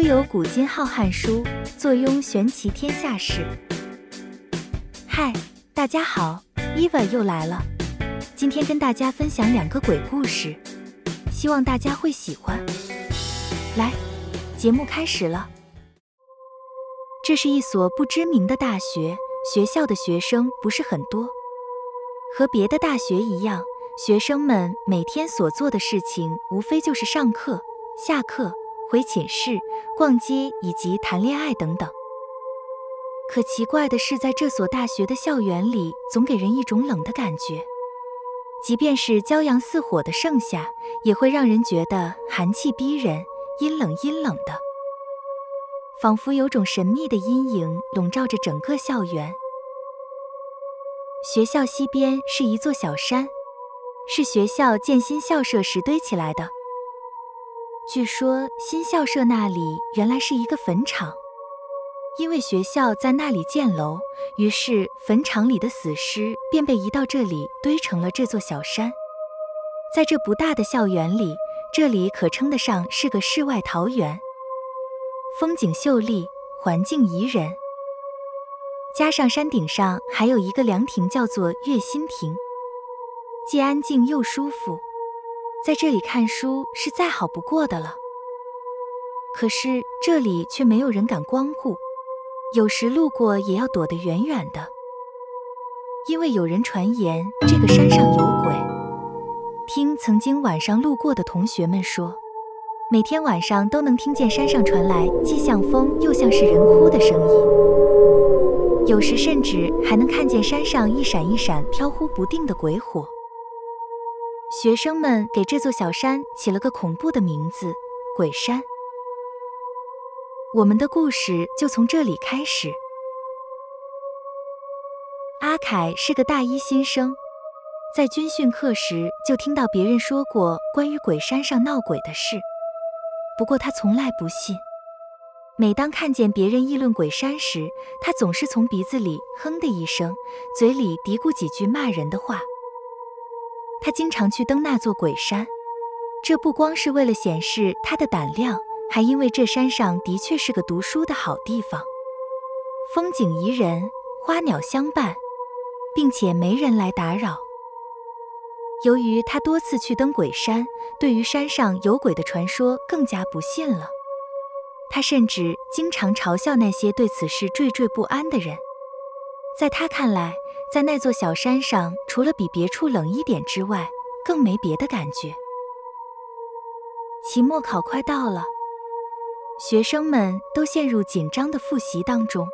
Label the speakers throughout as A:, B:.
A: 多有古今浩瀚书，坐拥玄奇天下事。嗨，大家好，Eva 又来了。今天跟大家分享两个鬼故事，希望大家会喜欢。来，节目开始了。这是一所不知名的大学，学校的学生不是很多。和别的大学一样，学生们每天所做的事情无非就是上课、下课、回寝室、逛街以及谈恋爱等等。可奇怪的是，在这所大学的校园里，总给人一种冷的感觉。即便是骄阳似火的盛夏，也会让人觉得寒气逼人，阴冷阴冷的，仿佛有种神秘的阴影笼罩着整个校园。学校西边是一座小山，是学校建新校舍时堆起来的。据说新校舍那里原来是一个坟场，因为学校在那里建楼，于是坟场里的死尸便被移到这里堆成了这座小山。在这不大的校园里，这里可称得上是个世外桃源，风景秀丽，环境宜人。加上山顶上还有一个凉亭，叫做月心亭，既安静又舒服，在这里看书是再好不过的了。可是这里却没有人敢光顾，有时路过也要躲得远远的，因为有人传言这个山上有鬼。听曾经晚上路过的同学们说，每天晚上都能听见山上传来既像风又像是人哭的声音。有时甚至还能看见山上一闪一闪、飘忽不定的鬼火。学生们给这座小山起了个恐怖的名字——鬼山。我们的故事就从这里开始。阿凯是个大一新生，在军训课时就听到别人说过关于鬼山上闹鬼的事，不过他从来不信。每当看见别人议论鬼山时，他总是从鼻子里哼的一声，嘴里嘀咕几句骂人的话。他经常去登那座鬼山，这不光是为了显示他的胆量，还因为这山上的确是个读书的好地方，风景宜人，花鸟相伴，并且没人来打扰。由于他多次去登鬼山，对于山上有鬼的传说更加不信了。他甚至经常嘲笑那些对此事惴惴不安的人。在他看来，在那座小山上，除了比别处冷一点之外，更没别的感觉。期末考快到了，学生们都陷入紧张的复习当中。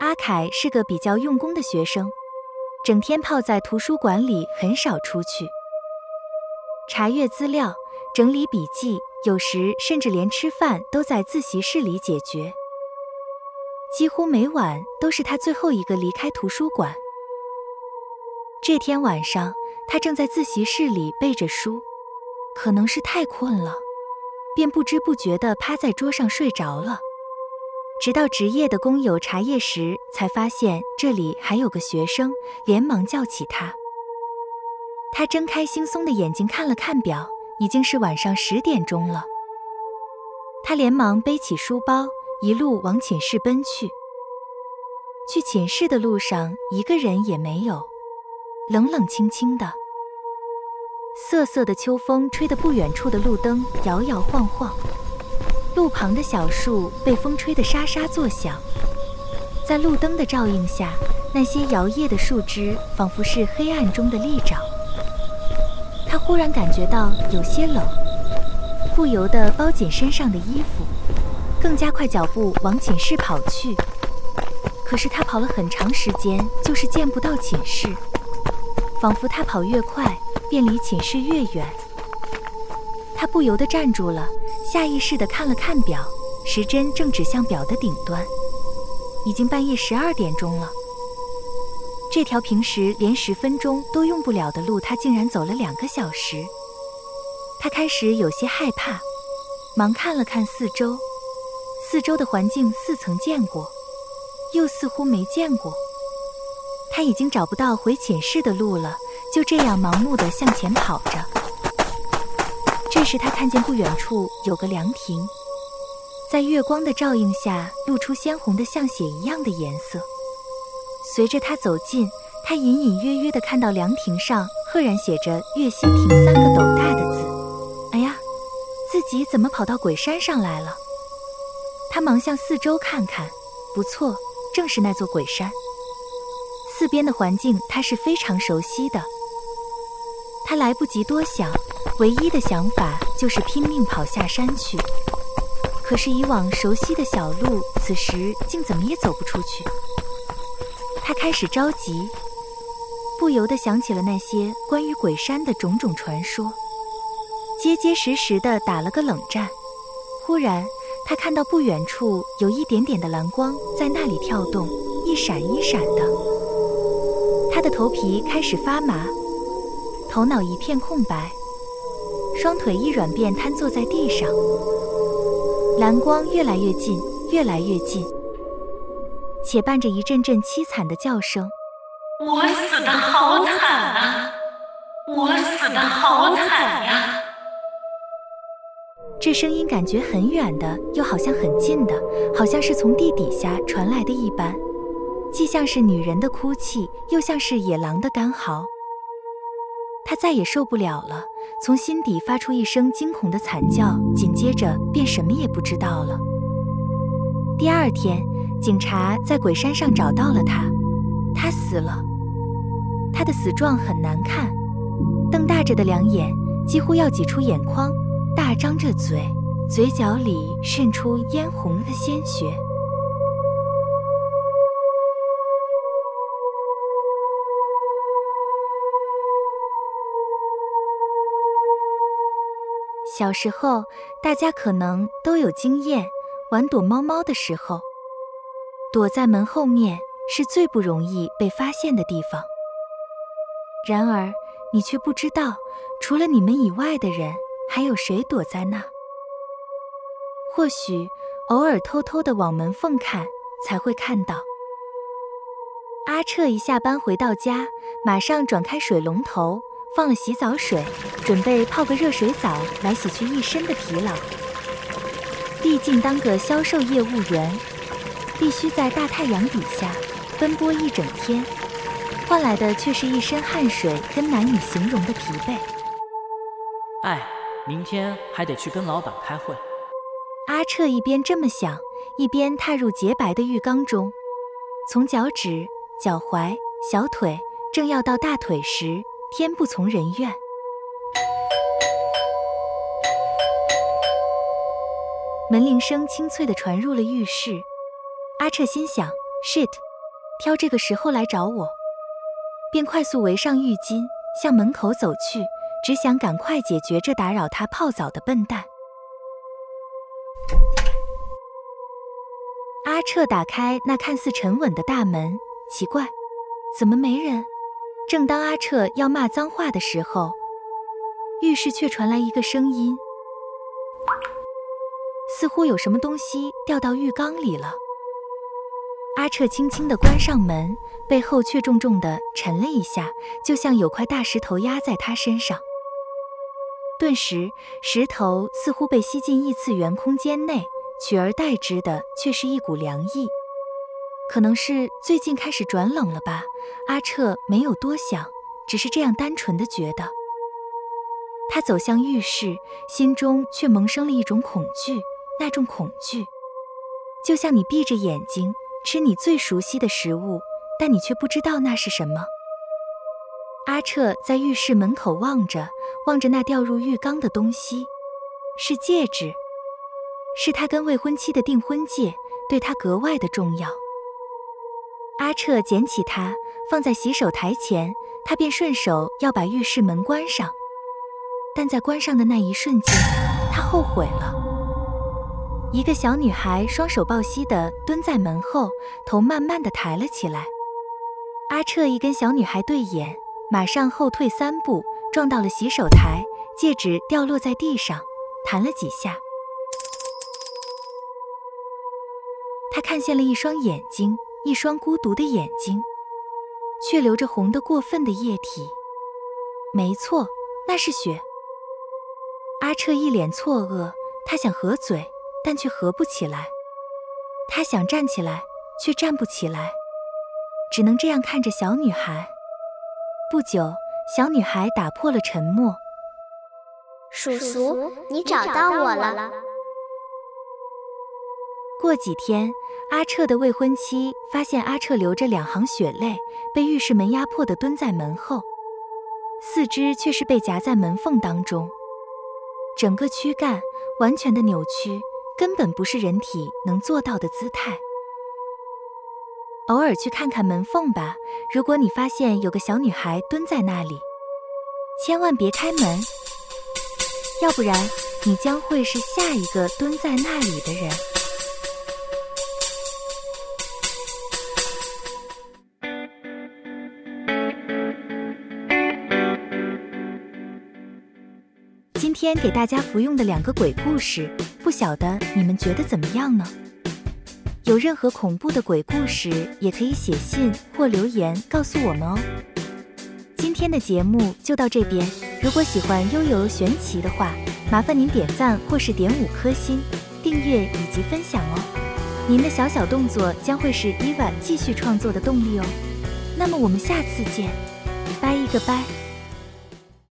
A: 阿凯是个比较用功的学生，整天泡在图书馆里，很少出去查阅资料、整理笔记。有时甚至连吃饭都在自习室里解决，几乎每晚都是他最后一个离开图书馆。这天晚上，他正在自习室里背着书，可能是太困了，便不知不觉地趴在桌上睡着了。直到值夜的工友查夜时，才发现这里还有个学生，连忙叫起他。他睁开惺忪的眼睛，看了看表。已经是晚上十点钟了，他连忙背起书包，一路往寝室奔去。去寝室的路上，一个人也没有，冷冷清清的。瑟瑟的秋风吹得不远处的路灯摇摇晃晃，路旁的小树被风吹得沙沙作响。在路灯的照映下，那些摇曳的树枝仿佛是黑暗中的利爪。他忽然感觉到有些冷，不由得包紧身上的衣服，更加快脚步往寝室跑去。可是他跑了很长时间，就是见不到寝室，仿佛他跑越快，便离寝室越远。他不由得站住了，下意识地看了看表，时针正指向表的顶端，已经半夜十二点钟了。这条平时连十分钟都用不了的路，他竟然走了两个小时。他开始有些害怕，忙看了看四周，四周的环境似曾见过，又似乎没见过。他已经找不到回寝室的路了，就这样盲目的向前跑着。这时他看见不远处有个凉亭，在月光的照映下露出鲜红的像血一样的颜色。随着他走近，他隐隐约约的看到凉亭上赫然写着“月心亭”三个斗大的字。哎呀，自己怎么跑到鬼山上来了？他忙向四周看看，不错，正是那座鬼山。四边的环境他是非常熟悉的。他来不及多想，唯一的想法就是拼命跑下山去。可是以往熟悉的小路，此时竟怎么也走不出去。他开始着急，不由得想起了那些关于鬼山的种种传说，结结实实的打了个冷战。忽然，他看到不远处有一点点的蓝光在那里跳动，一闪一闪的。他的头皮开始发麻，头脑一片空白，双腿一软便瘫坐在地上。蓝光越来越近，越来越近，且伴着一阵阵凄惨的叫声：“
B: 我死的好惨啊！我死的好惨呀！”
A: 这声音感觉很远的，又好像很近的，好像是从地底下传来的一般，既像是女人的哭泣，又像是野狼的干嚎。他再也受不了了，从心底发出一声惊恐的惨叫，紧接着便什么也不知道了。第二天，警察在鬼山上找到了他，他死了。他的死状很难看，瞪大着的两眼几乎要挤出眼眶，张着嘴，嘴角里渗出嫣红的鲜血。小时候，大家可能都有经验，玩躲猫猫的时候，躲在门后面是最不容易被发现的地方。然而，你却不知道，除了你们以外的人，还有谁躲在那。或许，偶尔偷偷的往门缝看，才会看到。阿彻一下班回到家，马上转开水龙头。放了洗澡水，准备泡个热水澡来洗去一身的疲劳。毕竟当个销售业务员，必须在大太阳底下奔波一整天，换来的却是一身汗水跟难以形容的疲惫。
C: 哎，明天还得去跟老板开会。
A: 阿彻一边这么想，一边踏入洁白的浴缸中，从脚趾、脚踝、小腿，正要到大腿时。天不从人愿，门铃声清脆地传入了浴室。阿彻心想：“shit，挑这个时候来找我。”便快速围上浴巾，向门口走去，只想赶快解决这打扰他泡澡的笨蛋。阿彻打开那看似沉稳的大门，奇怪，怎么没人？正当阿彻要骂脏话的时候，浴室却传来一个声音，似乎有什么东西掉到浴缸里了。阿彻轻轻地关上门，背后却重重地沉了一下，就像有块大石头压在他身上。顿时，石头似乎被吸进异次元空间内，取而代之的却是一股凉意。可能是最近开始转冷了吧？阿彻没有多想，只是这样单纯的觉得。他走向浴室，心中却萌生了一种恐惧，那种恐惧，就像你闭着眼睛吃你最熟悉的食物，但你却不知道那是什么。阿彻在浴室门口望着，望着那掉入浴缸的东西，是戒指，是他跟未婚妻的订婚戒，对他格外的重要。阿彻捡起它，放在洗手台前，他便顺手要把浴室门关上。但在关上的那一瞬间，他后悔了。一个小女孩双手抱膝地蹲在门后，头慢慢地抬了起来。阿彻一跟小女孩对眼，马上后退三步，撞到了洗手台，戒指掉落在地上，弹了几下。他看见了一双眼睛。一双孤独的眼睛，却流着红的过分的液体。没错，那是血。阿彻一脸错愕，他想合嘴，但却合不起来。他想站起来，却站不起来，只能这样看着小女孩。不久，小女孩打破了沉默：“
D: 叔叔，你找到我了。”
A: 过几天，阿彻的未婚妻发现阿彻流着两行血泪，被浴室门压迫的蹲在门后，四肢却是被夹在门缝当中，整个躯干完全的扭曲，根本不是人体能做到的姿态。偶尔去看看门缝吧，如果你发现有个小女孩蹲在那里，千万别开门，要不然你将会是下一个蹲在那里的人。今天给大家服用的两个鬼故事，不晓得你们觉得怎么样呢？有任何恐怖的鬼故事，也可以写信或留言告诉我们哦。今天的节目就到这边，如果喜欢悠悠玄奇的话，麻烦您点赞或是点五颗星、订阅以及分享哦。您的小小动作将会是伊娃继续创作的动力哦。那么我们下次见，拜一个拜。